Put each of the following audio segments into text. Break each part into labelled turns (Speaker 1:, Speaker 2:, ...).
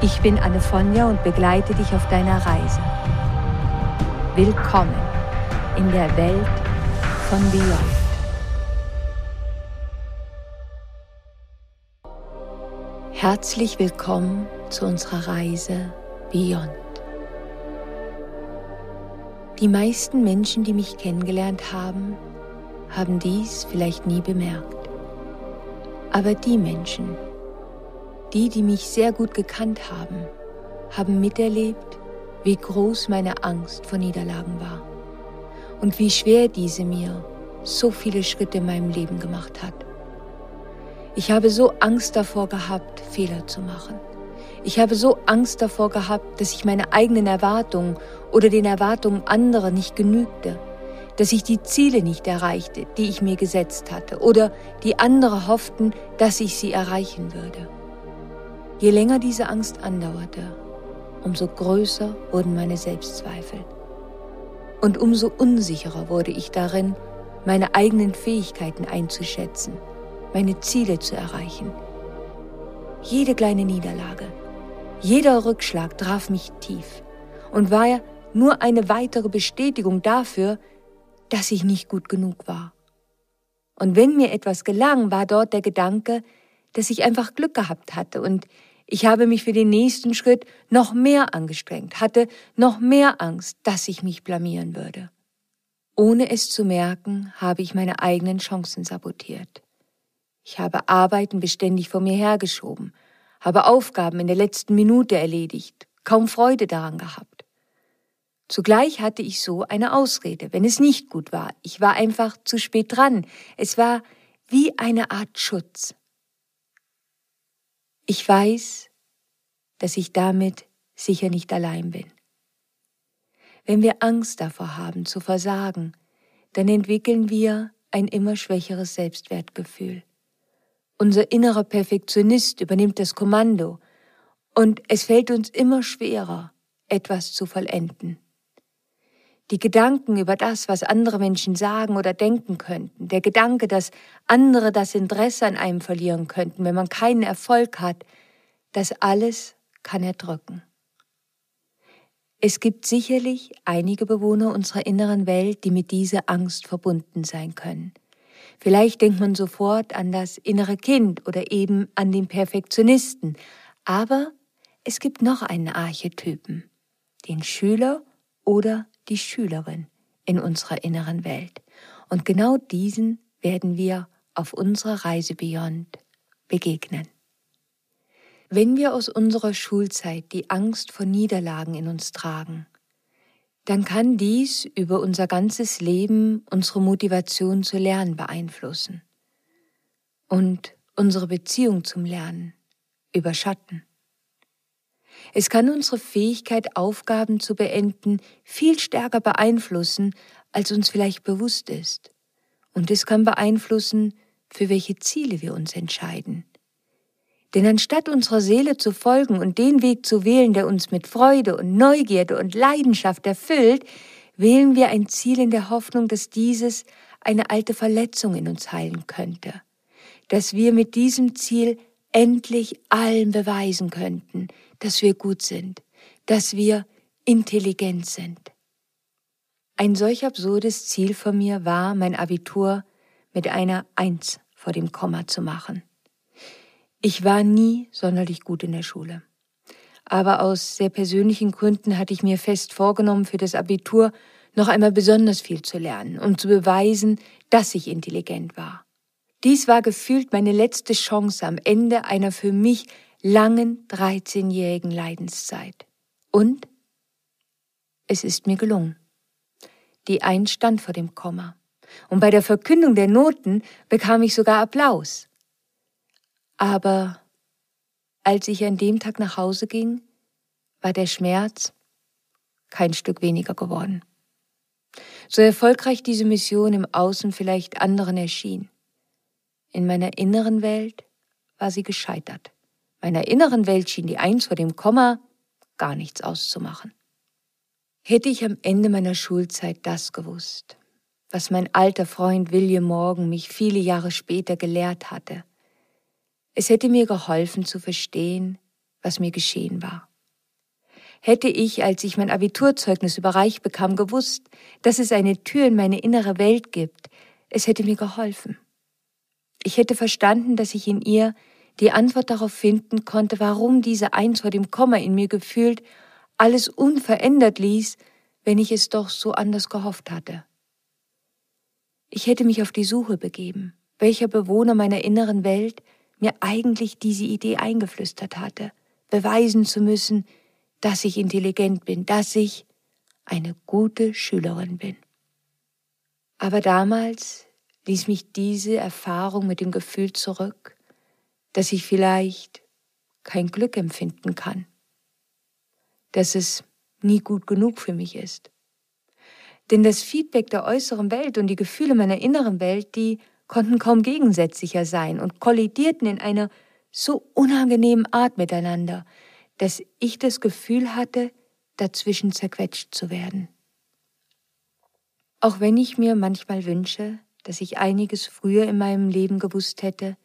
Speaker 1: Ich bin Anne Fonja und begleite dich auf deiner Reise. Willkommen in der Welt von Beyond. Herzlich willkommen zu unserer Reise Beyond. Die meisten Menschen, die mich kennengelernt haben, haben dies vielleicht nie bemerkt. Aber die Menschen, die, die mich sehr gut gekannt haben, haben miterlebt, wie groß meine Angst vor Niederlagen war und wie schwer diese mir so viele Schritte in meinem Leben gemacht hat. Ich habe so Angst davor gehabt, Fehler zu machen. Ich habe so Angst davor gehabt, dass ich meine eigenen Erwartungen oder den Erwartungen anderer nicht genügte, dass ich die Ziele nicht erreichte, die ich mir gesetzt hatte oder die andere hofften, dass ich sie erreichen würde. Je länger diese Angst andauerte, umso größer wurden meine Selbstzweifel. Und umso unsicherer wurde ich darin, meine eigenen Fähigkeiten einzuschätzen, meine Ziele zu erreichen. Jede kleine Niederlage, jeder Rückschlag traf mich tief und war ja nur eine weitere Bestätigung dafür, dass ich nicht gut genug war. Und wenn mir etwas gelang, war dort der Gedanke, dass ich einfach Glück gehabt hatte und ich habe mich für den nächsten Schritt noch mehr angestrengt, hatte noch mehr Angst, dass ich mich blamieren würde. Ohne es zu merken, habe ich meine eigenen Chancen sabotiert. Ich habe Arbeiten beständig vor mir hergeschoben, habe Aufgaben in der letzten Minute erledigt, kaum Freude daran gehabt. Zugleich hatte ich so eine Ausrede, wenn es nicht gut war. Ich war einfach zu spät dran. Es war wie eine Art Schutz. Ich weiß, dass ich damit sicher nicht allein bin. Wenn wir Angst davor haben zu versagen, dann entwickeln wir ein immer schwächeres Selbstwertgefühl. Unser innerer Perfektionist übernimmt das Kommando und es fällt uns immer schwerer, etwas zu vollenden. Die Gedanken über das, was andere Menschen sagen oder denken könnten, der Gedanke, dass andere das Interesse an einem verlieren könnten, wenn man keinen Erfolg hat, das alles kann erdrücken. Es gibt sicherlich einige Bewohner unserer inneren Welt, die mit dieser Angst verbunden sein können. Vielleicht denkt man sofort an das innere Kind oder eben an den Perfektionisten, aber es gibt noch einen Archetypen, den Schüler oder die Schülerin in unserer inneren Welt. Und genau diesen werden wir auf unserer Reise Beyond begegnen. Wenn wir aus unserer Schulzeit die Angst vor Niederlagen in uns tragen, dann kann dies über unser ganzes Leben unsere Motivation zu lernen beeinflussen und unsere Beziehung zum Lernen überschatten. Es kann unsere Fähigkeit, Aufgaben zu beenden, viel stärker beeinflussen, als uns vielleicht bewusst ist. Und es kann beeinflussen, für welche Ziele wir uns entscheiden. Denn anstatt unserer Seele zu folgen und den Weg zu wählen, der uns mit Freude und Neugierde und Leidenschaft erfüllt, wählen wir ein Ziel in der Hoffnung, dass dieses eine alte Verletzung in uns heilen könnte, dass wir mit diesem Ziel endlich allen beweisen könnten, dass wir gut sind, dass wir intelligent sind. Ein solch absurdes Ziel von mir war, mein Abitur mit einer Eins vor dem Komma zu machen. Ich war nie sonderlich gut in der Schule. Aber aus sehr persönlichen Gründen hatte ich mir fest vorgenommen, für das Abitur noch einmal besonders viel zu lernen, um zu beweisen, dass ich intelligent war. Dies war gefühlt meine letzte Chance am Ende einer für mich langen 13-jährigen Leidenszeit. Und es ist mir gelungen. Die Eins stand vor dem Komma. Und bei der Verkündung der Noten bekam ich sogar Applaus. Aber als ich an dem Tag nach Hause ging, war der Schmerz kein Stück weniger geworden. So erfolgreich diese Mission im Außen vielleicht anderen erschien. In meiner inneren Welt war sie gescheitert. Meiner inneren Welt schien die Eins vor dem Komma gar nichts auszumachen. Hätte ich am Ende meiner Schulzeit das gewusst, was mein alter Freund William Morgan mich viele Jahre später gelehrt hatte, es hätte mir geholfen zu verstehen, was mir geschehen war. Hätte ich, als ich mein Abiturzeugnis überreicht bekam, gewusst, dass es eine Tür in meine innere Welt gibt, es hätte mir geholfen. Ich hätte verstanden, dass ich in ihr die Antwort darauf finden konnte, warum diese Eins vor dem Komma in mir gefühlt alles unverändert ließ, wenn ich es doch so anders gehofft hatte. Ich hätte mich auf die Suche begeben, welcher Bewohner meiner inneren Welt mir eigentlich diese Idee eingeflüstert hatte, beweisen zu müssen, dass ich intelligent bin, dass ich eine gute Schülerin bin. Aber damals ließ mich diese Erfahrung mit dem Gefühl zurück, dass ich vielleicht kein Glück empfinden kann, dass es nie gut genug für mich ist. Denn das Feedback der äußeren Welt und die Gefühle meiner inneren Welt, die konnten kaum gegensätzlicher sein und kollidierten in einer so unangenehmen Art miteinander, dass ich das Gefühl hatte, dazwischen zerquetscht zu werden. Auch wenn ich mir manchmal wünsche, dass ich einiges früher in meinem Leben gewusst hätte,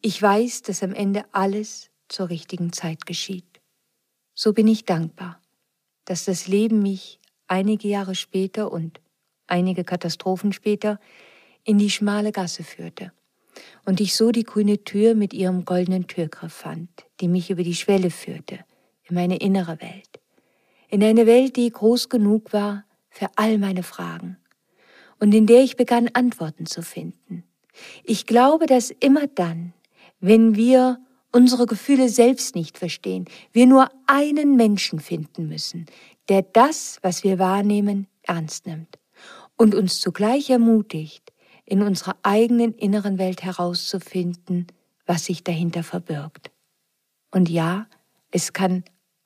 Speaker 1: ich weiß, dass am Ende alles zur richtigen Zeit geschieht. So bin ich dankbar, dass das Leben mich einige Jahre später und einige Katastrophen später in die schmale Gasse führte und ich so die grüne Tür mit ihrem goldenen Türgriff fand, die mich über die Schwelle führte, in meine innere Welt, in eine Welt, die groß genug war für all meine Fragen und in der ich begann Antworten zu finden. Ich glaube, dass immer dann, wenn wir unsere Gefühle selbst nicht verstehen, wir nur einen Menschen finden müssen, der das, was wir wahrnehmen, ernst nimmt und uns zugleich ermutigt, in unserer eigenen inneren Welt herauszufinden, was sich dahinter verbirgt. Und ja, es kann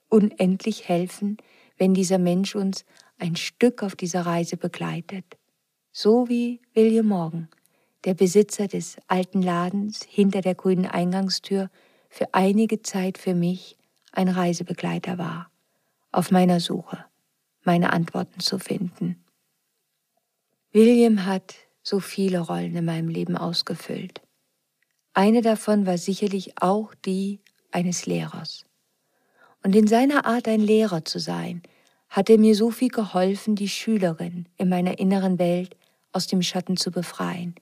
Speaker 1: unendlich helfen, wenn dieser Mensch uns ein Stück auf dieser Reise begleitet. So wie William Morgan, der Besitzer des alten Ladens hinter der grünen Eingangstür, für einige Zeit für mich ein Reisebegleiter war, auf meiner Suche, meine Antworten zu finden. William hat so viele Rollen in meinem Leben ausgefüllt. Eine davon war sicherlich auch die eines Lehrers. Und in seiner Art, ein Lehrer zu sein, hat er mir so viel geholfen, die Schülerin in meiner inneren Welt aus dem Schatten zu befreien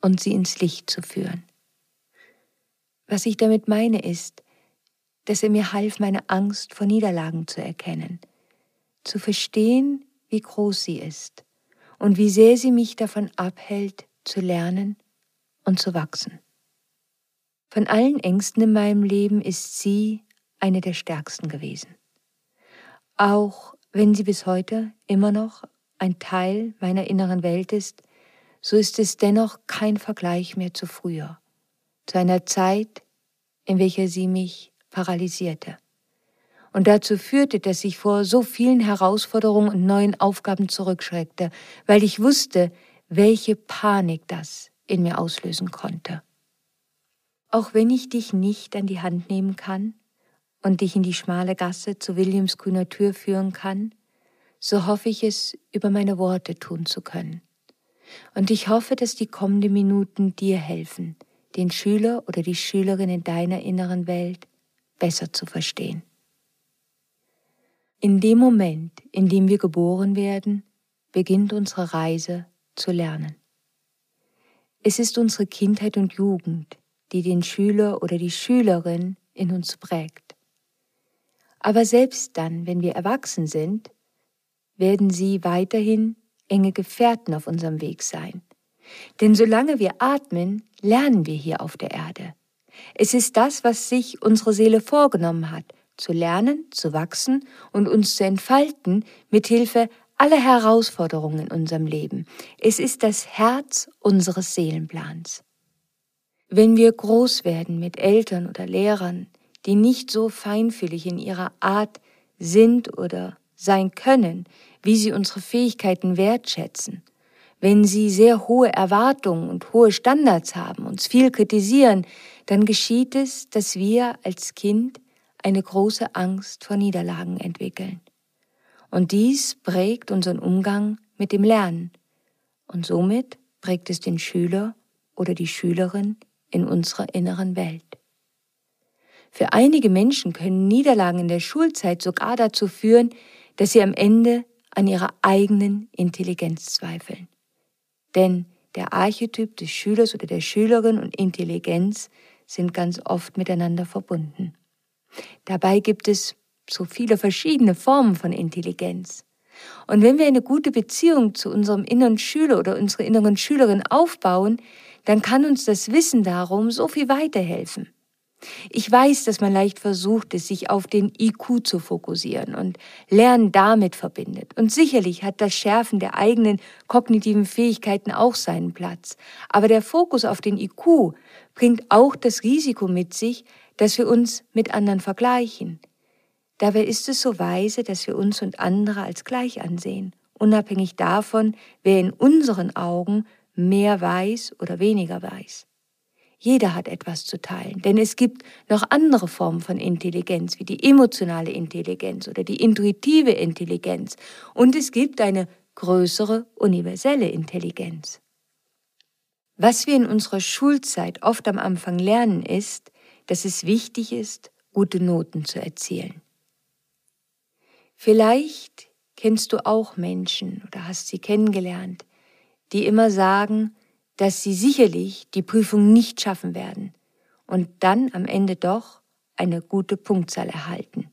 Speaker 1: und sie ins Licht zu führen. Was ich damit meine ist, dass er mir half, meine Angst vor Niederlagen zu erkennen, zu verstehen, wie groß sie ist und wie sehr sie mich davon abhält, zu lernen und zu wachsen. Von allen Ängsten in meinem Leben ist sie eine der stärksten gewesen. Auch wenn sie bis heute immer noch ein Teil meiner inneren Welt ist, so ist es dennoch kein Vergleich mehr zu früher, zu einer Zeit, in welcher sie mich paralysierte und dazu führte, dass ich vor so vielen Herausforderungen und neuen Aufgaben zurückschreckte, weil ich wusste, welche Panik das in mir auslösen konnte. Auch wenn ich dich nicht an die Hand nehmen kann, und dich in die schmale Gasse zu Williams grüner Tür führen kann, so hoffe ich es über meine Worte tun zu können. Und ich hoffe, dass die kommenden Minuten dir helfen, den Schüler oder die Schülerin in deiner inneren Welt besser zu verstehen. In dem Moment, in dem wir geboren werden, beginnt unsere Reise zu lernen. Es ist unsere Kindheit und Jugend, die den Schüler oder die Schülerin in uns prägt. Aber selbst dann, wenn wir erwachsen sind, werden sie weiterhin enge Gefährten auf unserem Weg sein. Denn solange wir atmen, lernen wir hier auf der Erde. Es ist das, was sich unsere Seele vorgenommen hat, zu lernen, zu wachsen und uns zu entfalten mit Hilfe aller Herausforderungen in unserem Leben. Es ist das Herz unseres Seelenplans. Wenn wir groß werden mit Eltern oder Lehrern, die nicht so feinfühlig in ihrer Art sind oder sein können, wie sie unsere Fähigkeiten wertschätzen, wenn sie sehr hohe Erwartungen und hohe Standards haben, uns viel kritisieren, dann geschieht es, dass wir als Kind eine große Angst vor Niederlagen entwickeln. Und dies prägt unseren Umgang mit dem Lernen. Und somit prägt es den Schüler oder die Schülerin in unserer inneren Welt. Für einige Menschen können Niederlagen in der Schulzeit sogar dazu führen, dass sie am Ende an ihrer eigenen Intelligenz zweifeln. Denn der Archetyp des Schülers oder der Schülerin und Intelligenz sind ganz oft miteinander verbunden. Dabei gibt es so viele verschiedene Formen von Intelligenz. Und wenn wir eine gute Beziehung zu unserem inneren Schüler oder unserer inneren Schülerin aufbauen, dann kann uns das Wissen darum so viel weiterhelfen. Ich weiß, dass man leicht versucht, es sich auf den IQ zu fokussieren und Lernen damit verbindet. Und sicherlich hat das Schärfen der eigenen kognitiven Fähigkeiten auch seinen Platz. Aber der Fokus auf den IQ bringt auch das Risiko mit sich, dass wir uns mit anderen vergleichen. Dabei ist es so weise, dass wir uns und andere als gleich ansehen, unabhängig davon, wer in unseren Augen mehr weiß oder weniger weiß. Jeder hat etwas zu teilen, denn es gibt noch andere Formen von Intelligenz, wie die emotionale Intelligenz oder die intuitive Intelligenz, und es gibt eine größere universelle Intelligenz. Was wir in unserer Schulzeit oft am Anfang lernen, ist, dass es wichtig ist, gute Noten zu erzielen. Vielleicht kennst du auch Menschen oder hast sie kennengelernt, die immer sagen, dass sie sicherlich die Prüfung nicht schaffen werden und dann am Ende doch eine gute Punktzahl erhalten.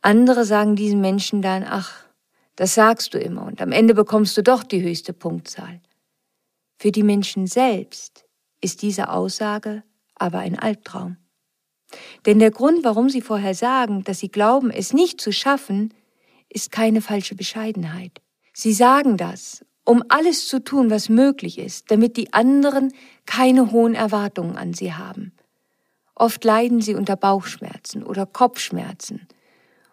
Speaker 1: Andere sagen diesen Menschen dann, ach, das sagst du immer und am Ende bekommst du doch die höchste Punktzahl. Für die Menschen selbst ist diese Aussage aber ein Albtraum. Denn der Grund, warum sie vorher sagen, dass sie glauben, es nicht zu schaffen, ist keine falsche Bescheidenheit. Sie sagen das, um alles zu tun, was möglich ist, damit die anderen keine hohen Erwartungen an sie haben. Oft leiden sie unter Bauchschmerzen oder Kopfschmerzen.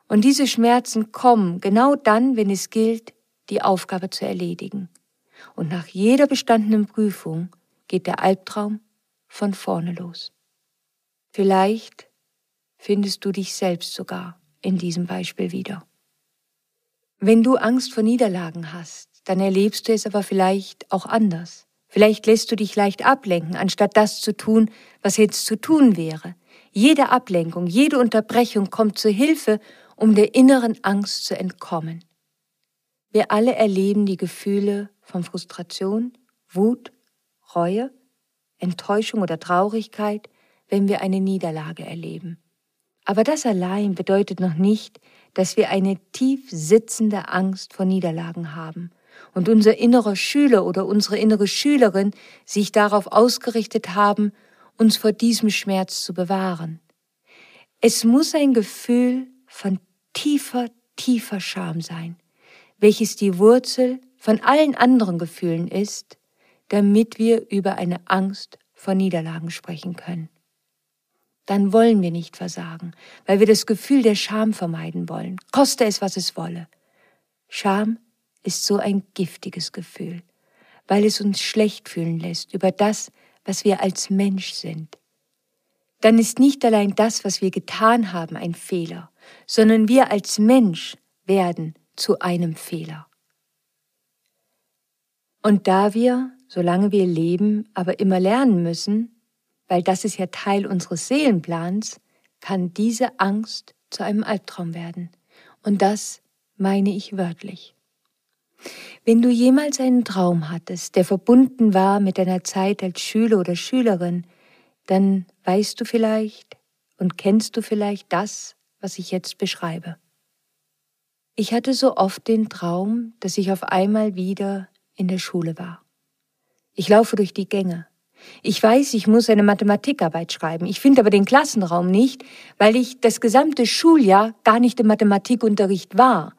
Speaker 1: Und diese Schmerzen kommen genau dann, wenn es gilt, die Aufgabe zu erledigen. Und nach jeder bestandenen Prüfung geht der Albtraum von vorne los. Vielleicht findest du dich selbst sogar in diesem Beispiel wieder. Wenn du Angst vor Niederlagen hast, dann erlebst du es aber vielleicht auch anders. Vielleicht lässt du dich leicht ablenken, anstatt das zu tun, was jetzt zu tun wäre. Jede Ablenkung, jede Unterbrechung kommt zu Hilfe, um der inneren Angst zu entkommen. Wir alle erleben die Gefühle von Frustration, Wut, Reue, Enttäuschung oder Traurigkeit, wenn wir eine Niederlage erleben. Aber das allein bedeutet noch nicht, dass wir eine tief sitzende Angst vor Niederlagen haben und unser innerer Schüler oder unsere innere Schülerin sich darauf ausgerichtet haben, uns vor diesem Schmerz zu bewahren. Es muss ein Gefühl von tiefer, tiefer Scham sein, welches die Wurzel von allen anderen Gefühlen ist, damit wir über eine Angst vor Niederlagen sprechen können. Dann wollen wir nicht versagen, weil wir das Gefühl der Scham vermeiden wollen, koste es, was es wolle. Scham ist so ein giftiges Gefühl, weil es uns schlecht fühlen lässt über das, was wir als Mensch sind. Dann ist nicht allein das, was wir getan haben, ein Fehler, sondern wir als Mensch werden zu einem Fehler. Und da wir, solange wir leben, aber immer lernen müssen, weil das ist ja Teil unseres Seelenplans, kann diese Angst zu einem Albtraum werden. Und das meine ich wörtlich. Wenn du jemals einen Traum hattest, der verbunden war mit deiner Zeit als Schüler oder Schülerin, dann weißt du vielleicht und kennst du vielleicht das, was ich jetzt beschreibe. Ich hatte so oft den Traum, dass ich auf einmal wieder in der Schule war. Ich laufe durch die Gänge. Ich weiß, ich muss eine Mathematikarbeit schreiben. Ich finde aber den Klassenraum nicht, weil ich das gesamte Schuljahr gar nicht im Mathematikunterricht war.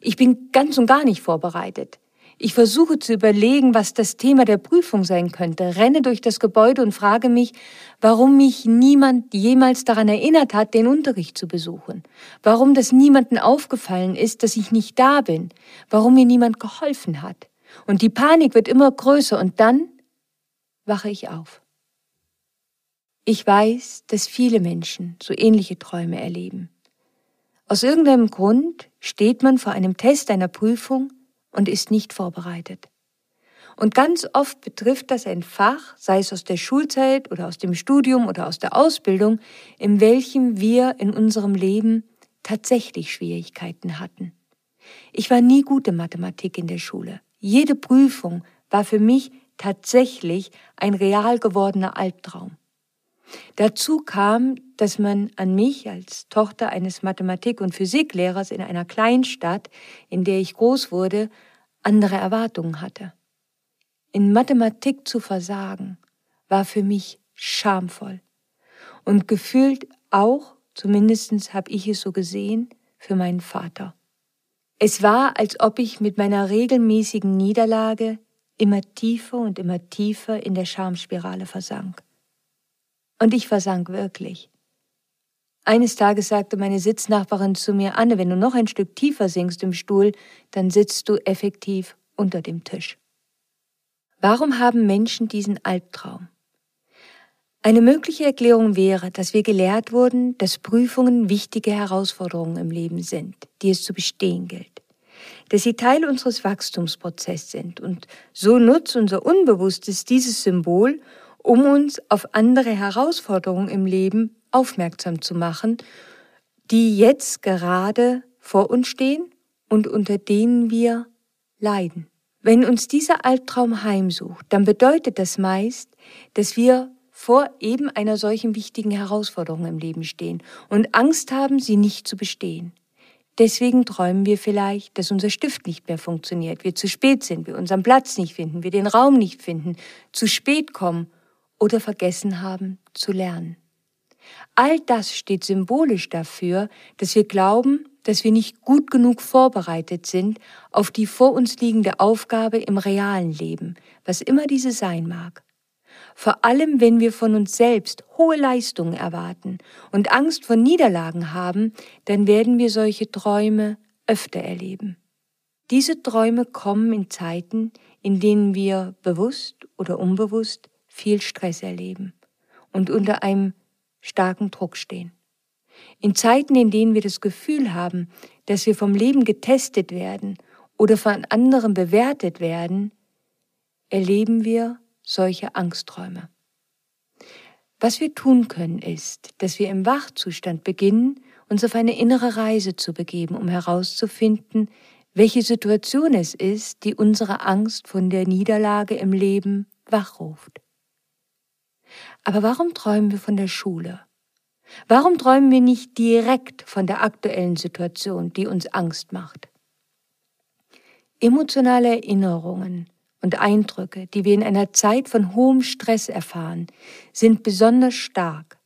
Speaker 1: Ich bin ganz und gar nicht vorbereitet. Ich versuche zu überlegen, was das Thema der Prüfung sein könnte, renne durch das Gebäude und frage mich, warum mich niemand jemals daran erinnert hat, den Unterricht zu besuchen, warum das niemandem aufgefallen ist, dass ich nicht da bin, warum mir niemand geholfen hat. Und die Panik wird immer größer und dann wache ich auf. Ich weiß, dass viele Menschen so ähnliche Träume erleben. Aus irgendeinem Grund steht man vor einem Test einer Prüfung und ist nicht vorbereitet. Und ganz oft betrifft das ein Fach, sei es aus der Schulzeit oder aus dem Studium oder aus der Ausbildung, in welchem wir in unserem Leben tatsächlich Schwierigkeiten hatten. Ich war nie gut in Mathematik in der Schule. Jede Prüfung war für mich tatsächlich ein real gewordener Albtraum. Dazu kam, dass man an mich als Tochter eines Mathematik- und Physiklehrers in einer Kleinstadt, in der ich groß wurde, andere Erwartungen hatte. In Mathematik zu versagen war für mich schamvoll und gefühlt auch, zumindest habe ich es so gesehen, für meinen Vater. Es war, als ob ich mit meiner regelmäßigen Niederlage immer tiefer und immer tiefer in der Schamspirale versank. Und ich versank wirklich. Eines Tages sagte meine Sitznachbarin zu mir, Anne, wenn du noch ein Stück tiefer sinkst im Stuhl, dann sitzt du effektiv unter dem Tisch. Warum haben Menschen diesen Albtraum? Eine mögliche Erklärung wäre, dass wir gelehrt wurden, dass Prüfungen wichtige Herausforderungen im Leben sind, die es zu bestehen gilt. Dass sie Teil unseres Wachstumsprozesses sind und so nutzt unser Unbewusstes dieses Symbol, um uns auf andere Herausforderungen im Leben aufmerksam zu machen, die jetzt gerade vor uns stehen und unter denen wir leiden. Wenn uns dieser Albtraum heimsucht, dann bedeutet das meist, dass wir vor eben einer solchen wichtigen Herausforderung im Leben stehen und Angst haben, sie nicht zu bestehen. Deswegen träumen wir vielleicht, dass unser Stift nicht mehr funktioniert, wir zu spät sind, wir unseren Platz nicht finden, wir den Raum nicht finden, zu spät kommen oder vergessen haben zu lernen. All das steht symbolisch dafür, dass wir glauben, dass wir nicht gut genug vorbereitet sind auf die vor uns liegende Aufgabe im realen Leben, was immer diese sein mag. Vor allem, wenn wir von uns selbst hohe Leistungen erwarten und Angst vor Niederlagen haben, dann werden wir solche Träume öfter erleben. Diese Träume kommen in Zeiten, in denen wir bewusst oder unbewusst viel Stress erleben und unter einem starken Druck stehen. In Zeiten, in denen wir das Gefühl haben, dass wir vom Leben getestet werden oder von anderen bewertet werden, erleben wir solche Angstträume. Was wir tun können, ist, dass wir im Wachzustand beginnen, uns auf eine innere Reise zu begeben, um herauszufinden, welche Situation es ist, die unsere Angst von der Niederlage im Leben wachruft. Aber warum träumen wir von der Schule? Warum träumen wir nicht direkt von der aktuellen Situation, die uns Angst macht? Emotionale Erinnerungen und Eindrücke, die wir in einer Zeit von hohem Stress erfahren, sind besonders stark.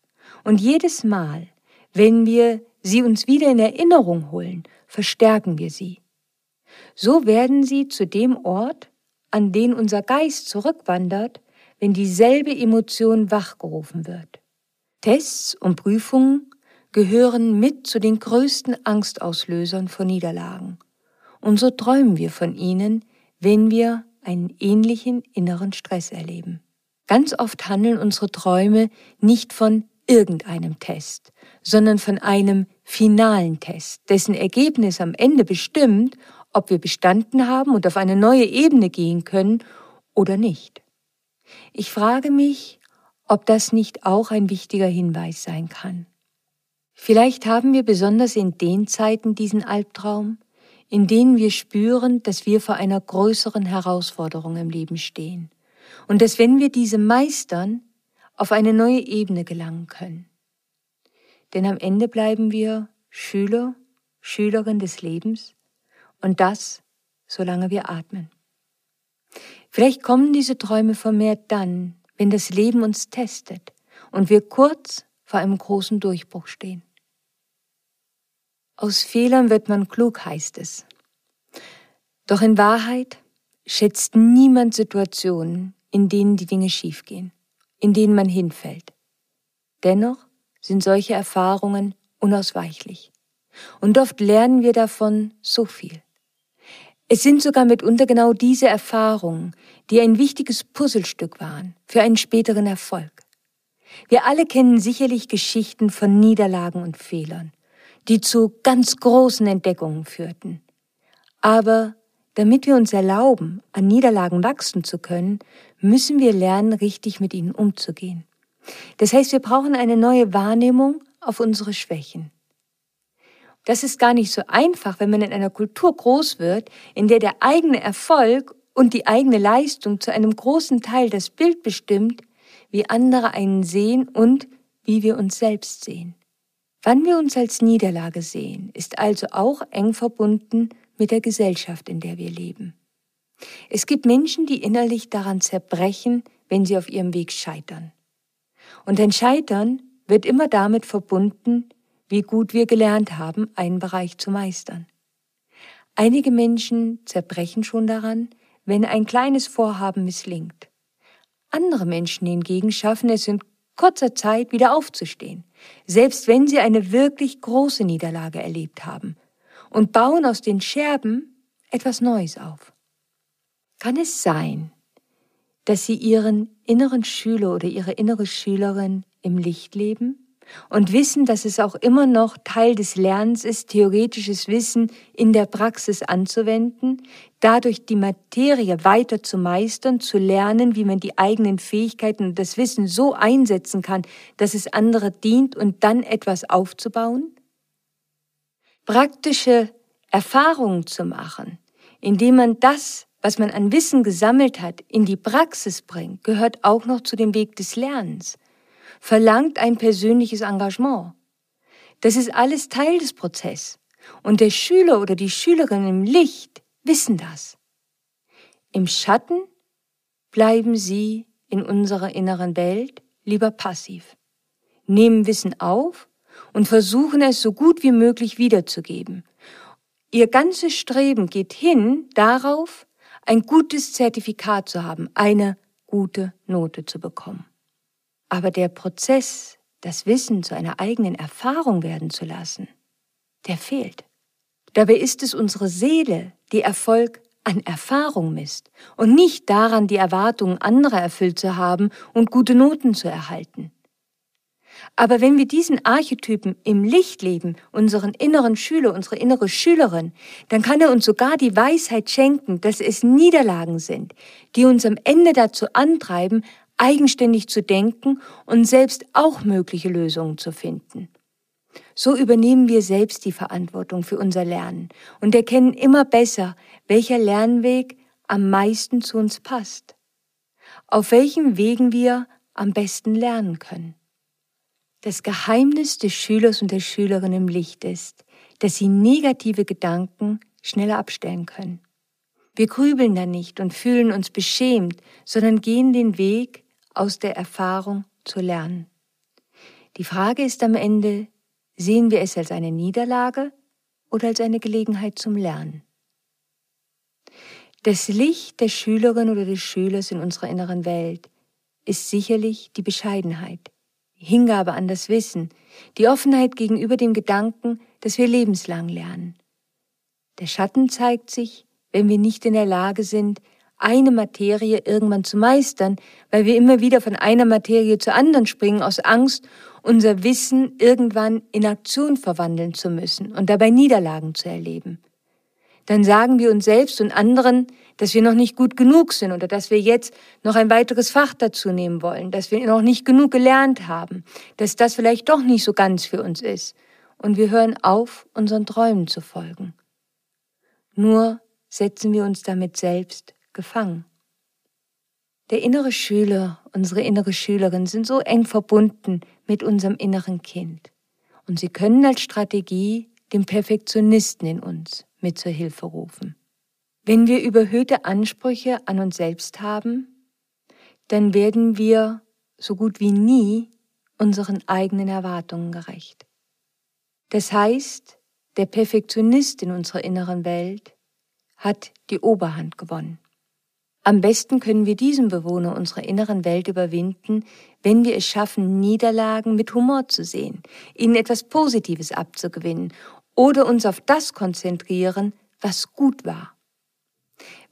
Speaker 1: Und jedes Mal, wenn wir sie uns wieder in Erinnerung holen, verstärken wir sie. So werden sie zu dem Ort, an den unser Geist zurückwandert, wenn dieselbe Emotion wachgerufen wird. Tests und Prüfungen gehören mit zu den größten Angstauslösern von Niederlagen. Und so träumen wir von ihnen, wenn wir einen ähnlichen inneren Stress erleben. Ganz oft handeln unsere Träume nicht von irgendeinem Test, sondern von einem finalen Test, dessen Ergebnis am Ende bestimmt, ob wir bestanden haben und auf eine neue Ebene gehen können oder nicht. Ich frage mich, ob das nicht auch ein wichtiger Hinweis sein kann. Vielleicht haben wir besonders in den Zeiten diesen Albtraum, in denen wir spüren, dass wir vor einer größeren Herausforderung im Leben stehen und dass wenn wir diese meistern, auf eine neue Ebene gelangen können. Denn am Ende bleiben wir Schüler, Schülerin des Lebens und das, solange wir atmen. Vielleicht kommen diese Träume vermehrt dann, wenn das Leben uns testet und wir kurz vor einem großen Durchbruch stehen. Aus Fehlern wird man klug, heißt es. Doch in Wahrheit schätzt niemand Situationen, in denen die Dinge schiefgehen, in denen man hinfällt. Dennoch sind solche Erfahrungen unausweichlich. Und oft lernen wir davon so viel. Es sind sogar mitunter genau diese Erfahrungen, die ein wichtiges Puzzlestück waren für einen späteren Erfolg. Wir alle kennen sicherlich Geschichten von Niederlagen und Fehlern, die zu ganz großen Entdeckungen führten. Aber damit wir uns erlauben, an Niederlagen wachsen zu können, müssen wir lernen, richtig mit ihnen umzugehen. Das heißt, wir brauchen eine neue Wahrnehmung auf unsere Schwächen. Das ist gar nicht so einfach, wenn man in einer Kultur groß wird, in der der eigene Erfolg und die eigene Leistung zu einem großen Teil das Bild bestimmt, wie andere einen sehen und wie wir uns selbst sehen. Wann wir uns als Niederlage sehen, ist also auch eng verbunden mit der Gesellschaft, in der wir leben. Es gibt Menschen, die innerlich daran zerbrechen, wenn sie auf ihrem Weg scheitern. Und ein Scheitern wird immer damit verbunden, wie gut wir gelernt haben, einen Bereich zu meistern. Einige Menschen zerbrechen schon daran, wenn ein kleines Vorhaben misslingt. Andere Menschen hingegen schaffen es in kurzer Zeit wieder aufzustehen, selbst wenn sie eine wirklich große Niederlage erlebt haben, und bauen aus den Scherben etwas Neues auf. Kann es sein, dass Sie Ihren inneren Schüler oder Ihre innere Schülerin im Licht leben? Und wissen, dass es auch immer noch Teil des Lernens ist, theoretisches Wissen in der Praxis anzuwenden, dadurch die Materie weiter zu meistern, zu lernen, wie man die eigenen Fähigkeiten und das Wissen so einsetzen kann, dass es andere dient und dann etwas aufzubauen? Praktische Erfahrungen zu machen, indem man das, was man an Wissen gesammelt hat, in die Praxis bringt, gehört auch noch zu dem Weg des Lernens verlangt ein persönliches Engagement. Das ist alles Teil des Prozesses. Und der Schüler oder die Schülerin im Licht wissen das. Im Schatten bleiben sie in unserer inneren Welt lieber passiv, nehmen Wissen auf und versuchen es so gut wie möglich wiederzugeben. Ihr ganzes Streben geht hin darauf, ein gutes Zertifikat zu haben, eine gute Note zu bekommen. Aber der Prozess, das Wissen zu einer eigenen Erfahrung werden zu lassen, der fehlt. Dabei ist es unsere Seele, die Erfolg an Erfahrung misst und nicht daran, die Erwartungen anderer erfüllt zu haben und gute Noten zu erhalten. Aber wenn wir diesen Archetypen im Licht leben, unseren inneren Schüler, unsere innere Schülerin, dann kann er uns sogar die Weisheit schenken, dass es Niederlagen sind, die uns am Ende dazu antreiben, eigenständig zu denken und selbst auch mögliche Lösungen zu finden. So übernehmen wir selbst die Verantwortung für unser Lernen und erkennen immer besser, welcher Lernweg am meisten zu uns passt, auf welchen Wegen wir am besten lernen können. Das Geheimnis des Schülers und der Schülerin im Licht ist, dass sie negative Gedanken schneller abstellen können. Wir grübeln da nicht und fühlen uns beschämt, sondern gehen den Weg, aus der Erfahrung zu lernen. Die Frage ist am Ende, sehen wir es als eine Niederlage oder als eine Gelegenheit zum Lernen? Das Licht der Schülerin oder des Schülers in unserer inneren Welt ist sicherlich die Bescheidenheit, die Hingabe an das Wissen, die Offenheit gegenüber dem Gedanken, dass wir lebenslang lernen. Der Schatten zeigt sich, wenn wir nicht in der Lage sind, eine Materie irgendwann zu meistern, weil wir immer wieder von einer Materie zur anderen springen aus Angst, unser Wissen irgendwann in Aktion verwandeln zu müssen und dabei Niederlagen zu erleben. Dann sagen wir uns selbst und anderen, dass wir noch nicht gut genug sind oder dass wir jetzt noch ein weiteres Fach dazu nehmen wollen, dass wir noch nicht genug gelernt haben, dass das vielleicht doch nicht so ganz für uns ist. Und wir hören auf, unseren Träumen zu folgen. Nur setzen wir uns damit selbst gefangen. Der innere Schüler, unsere innere Schülerin sind so eng verbunden mit unserem inneren Kind. Und sie können als Strategie den Perfektionisten in uns mit zur Hilfe rufen. Wenn wir überhöhte Ansprüche an uns selbst haben, dann werden wir so gut wie nie unseren eigenen Erwartungen gerecht. Das heißt, der Perfektionist in unserer inneren Welt hat die Oberhand gewonnen. Am besten können wir diesen Bewohner unserer inneren Welt überwinden, wenn wir es schaffen, Niederlagen mit Humor zu sehen, ihnen etwas Positives abzugewinnen oder uns auf das konzentrieren, was gut war.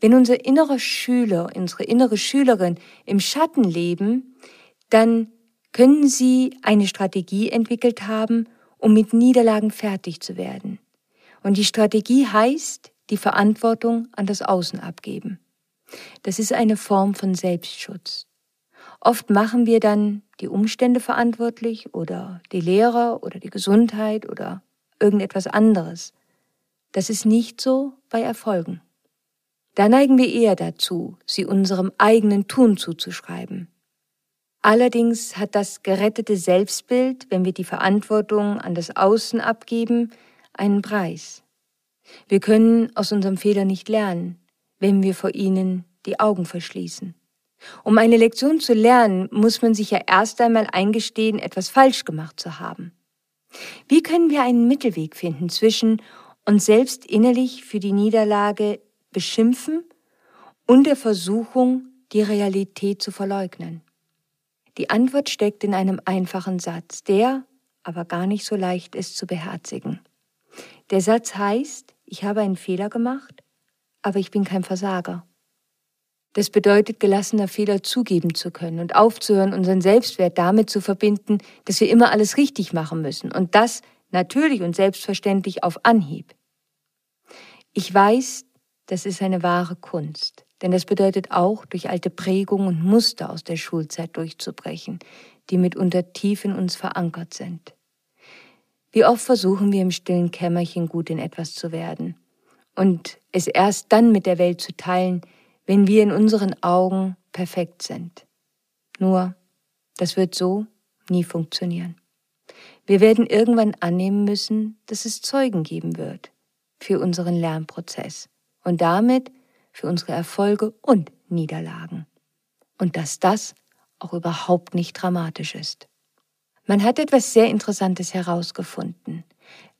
Speaker 1: Wenn unser innerer Schüler, unsere innere Schülerin im Schatten leben, dann können sie eine Strategie entwickelt haben, um mit Niederlagen fertig zu werden. Und die Strategie heißt, die Verantwortung an das Außen abgeben. Das ist eine Form von Selbstschutz. Oft machen wir dann die Umstände verantwortlich oder die Lehrer oder die Gesundheit oder irgendetwas anderes. Das ist nicht so bei Erfolgen. Da neigen wir eher dazu, sie unserem eigenen Tun zuzuschreiben. Allerdings hat das gerettete Selbstbild, wenn wir die Verantwortung an das Außen abgeben, einen Preis. Wir können aus unserem Fehler nicht lernen, wenn wir vor ihnen die Augen verschließen. Um eine Lektion zu lernen, muss man sich ja erst einmal eingestehen, etwas falsch gemacht zu haben. Wie können wir einen Mittelweg finden zwischen uns selbst innerlich für die Niederlage beschimpfen und der Versuchung, die Realität zu verleugnen? Die Antwort steckt in einem einfachen Satz, der aber gar nicht so leicht ist zu beherzigen. Der Satz heißt, ich habe einen Fehler gemacht, aber ich bin kein Versager. Das bedeutet, gelassener Fehler zugeben zu können und aufzuhören, unseren Selbstwert damit zu verbinden, dass wir immer alles richtig machen müssen und das natürlich und selbstverständlich auf Anhieb. Ich weiß, das ist eine wahre Kunst, denn das bedeutet auch, durch alte Prägungen und Muster aus der Schulzeit durchzubrechen, die mitunter tief in uns verankert sind. Wie oft versuchen wir im stillen Kämmerchen gut in etwas zu werden und es erst dann mit der Welt zu teilen, wenn wir in unseren Augen perfekt sind. Nur, das wird so nie funktionieren. Wir werden irgendwann annehmen müssen, dass es Zeugen geben wird für unseren Lernprozess und damit für unsere Erfolge und Niederlagen. Und dass das auch überhaupt nicht dramatisch ist. Man hat etwas sehr Interessantes herausgefunden.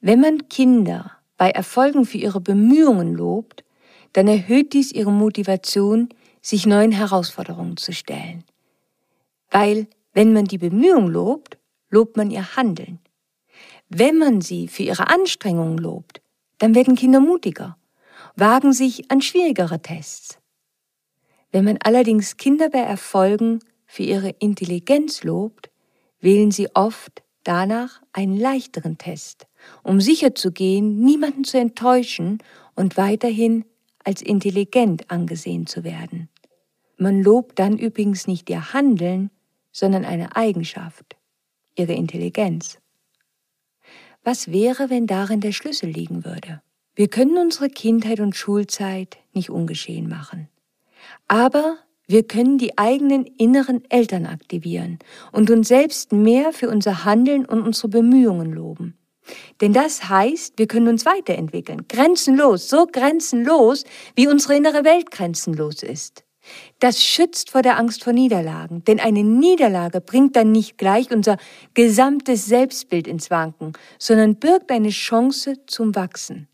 Speaker 1: Wenn man Kinder bei Erfolgen für ihre Bemühungen lobt, dann erhöht dies ihre Motivation, sich neuen Herausforderungen zu stellen. Weil, wenn man die Bemühung lobt, lobt man ihr Handeln. Wenn man sie für ihre Anstrengungen lobt, dann werden Kinder mutiger, wagen sich an schwierigere Tests. Wenn man allerdings Kinder bei Erfolgen für ihre Intelligenz lobt, wählen sie oft danach einen leichteren Test, um sicherzugehen, niemanden zu enttäuschen und weiterhin als intelligent angesehen zu werden. Man lobt dann übrigens nicht ihr Handeln, sondern eine Eigenschaft, ihre Intelligenz. Was wäre, wenn darin der Schlüssel liegen würde? Wir können unsere Kindheit und Schulzeit nicht ungeschehen machen. Aber wir können die eigenen inneren Eltern aktivieren und uns selbst mehr für unser Handeln und unsere Bemühungen loben. Denn das heißt, wir können uns weiterentwickeln, grenzenlos, so grenzenlos, wie unsere innere Welt grenzenlos ist. Das schützt vor der Angst vor Niederlagen, denn eine Niederlage bringt dann nicht gleich unser gesamtes Selbstbild ins Wanken, sondern birgt eine Chance zum Wachsen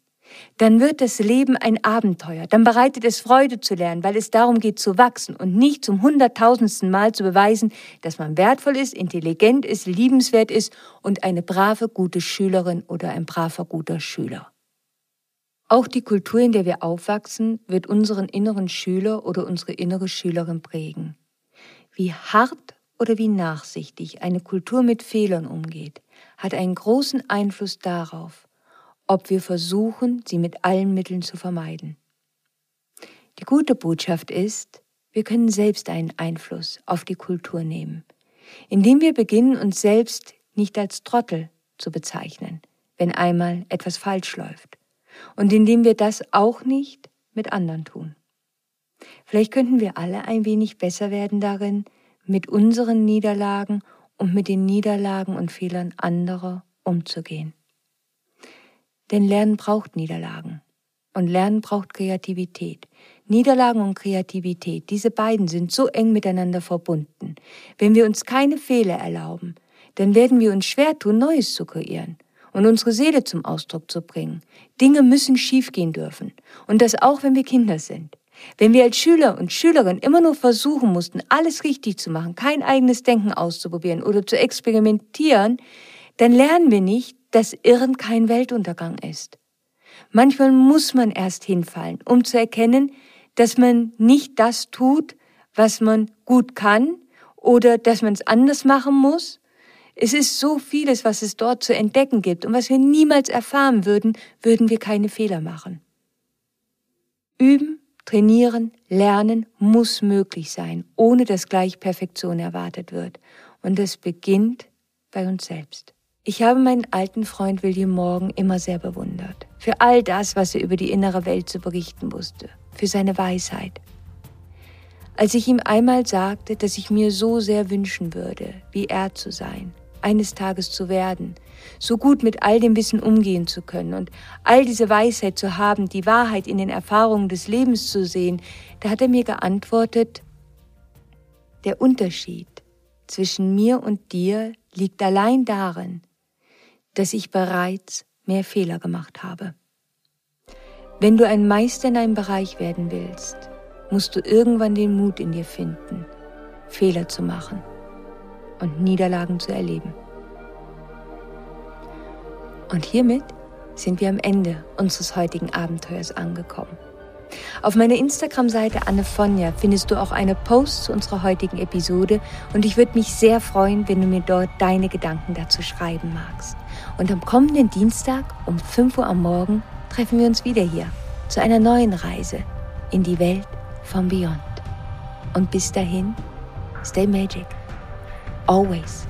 Speaker 1: dann wird das Leben ein Abenteuer. Dann bereitet es Freude zu lernen, weil es darum geht zu wachsen und nicht zum hunderttausendsten Mal zu beweisen, dass man wertvoll ist, intelligent ist, liebenswert ist und eine brave, gute Schülerin oder ein braver, guter Schüler. Auch die Kultur, in der wir aufwachsen, wird unseren inneren Schüler oder unsere innere Schülerin prägen. Wie hart oder wie nachsichtig eine Kultur mit Fehlern umgeht, hat einen großen Einfluss darauf, ob wir versuchen, sie mit allen Mitteln zu vermeiden. Die gute Botschaft ist, wir können selbst einen Einfluss auf die Kultur nehmen, indem wir beginnen, uns selbst nicht als Trottel zu bezeichnen, wenn einmal etwas falsch läuft, und indem wir das auch nicht mit anderen tun. Vielleicht könnten wir alle ein wenig besser werden darin, mit unseren Niederlagen und mit den Niederlagen und Fehlern anderer umzugehen. Denn Lernen braucht Niederlagen. Und Lernen braucht Kreativität. Niederlagen und Kreativität, diese beiden sind so eng miteinander verbunden. Wenn wir uns keine Fehler erlauben, dann werden wir uns schwer tun, Neues zu kreieren und unsere Seele zum Ausdruck zu bringen. Dinge müssen schiefgehen dürfen. Und das auch, wenn wir Kinder sind. Wenn wir als Schüler und Schülerin immer nur versuchen mussten, alles richtig zu machen, kein eigenes Denken auszuprobieren oder zu experimentieren, dann lernen wir nicht, dass Irren kein Weltuntergang ist. Manchmal muss man erst hinfallen, um zu erkennen, dass man nicht das tut, was man gut kann oder dass man es anders machen muss. Es ist so vieles, was es dort zu entdecken gibt und was wir niemals erfahren würden, würden wir keine Fehler machen. Üben, trainieren, lernen muss möglich sein, ohne dass gleich Perfektion erwartet wird. Und es beginnt bei uns selbst. Ich habe meinen alten Freund William Morgan immer sehr bewundert. Für all das, was er über die innere Welt zu berichten wusste. Für seine Weisheit. Als ich ihm einmal sagte, dass ich mir so sehr wünschen würde, wie er zu sein, eines Tages zu werden, so gut mit all dem Wissen umgehen zu können und all diese Weisheit zu haben, die Wahrheit in den Erfahrungen des Lebens zu sehen, da hat er mir geantwortet, der Unterschied zwischen mir und dir liegt allein darin, dass ich bereits mehr Fehler gemacht habe. Wenn du ein Meister in einem Bereich werden willst, musst du irgendwann den Mut in dir finden, Fehler zu machen und Niederlagen zu erleben. Und hiermit sind wir am Ende unseres heutigen Abenteuers angekommen. Auf meiner Instagram-Seite Anne Fonja findest du auch eine Post zu unserer heutigen Episode und ich würde mich sehr freuen, wenn du mir dort deine Gedanken dazu schreiben magst. Und am kommenden Dienstag um 5 Uhr am Morgen treffen wir uns wieder hier zu einer neuen Reise in die Welt von Beyond. Und bis dahin, stay magic. Always.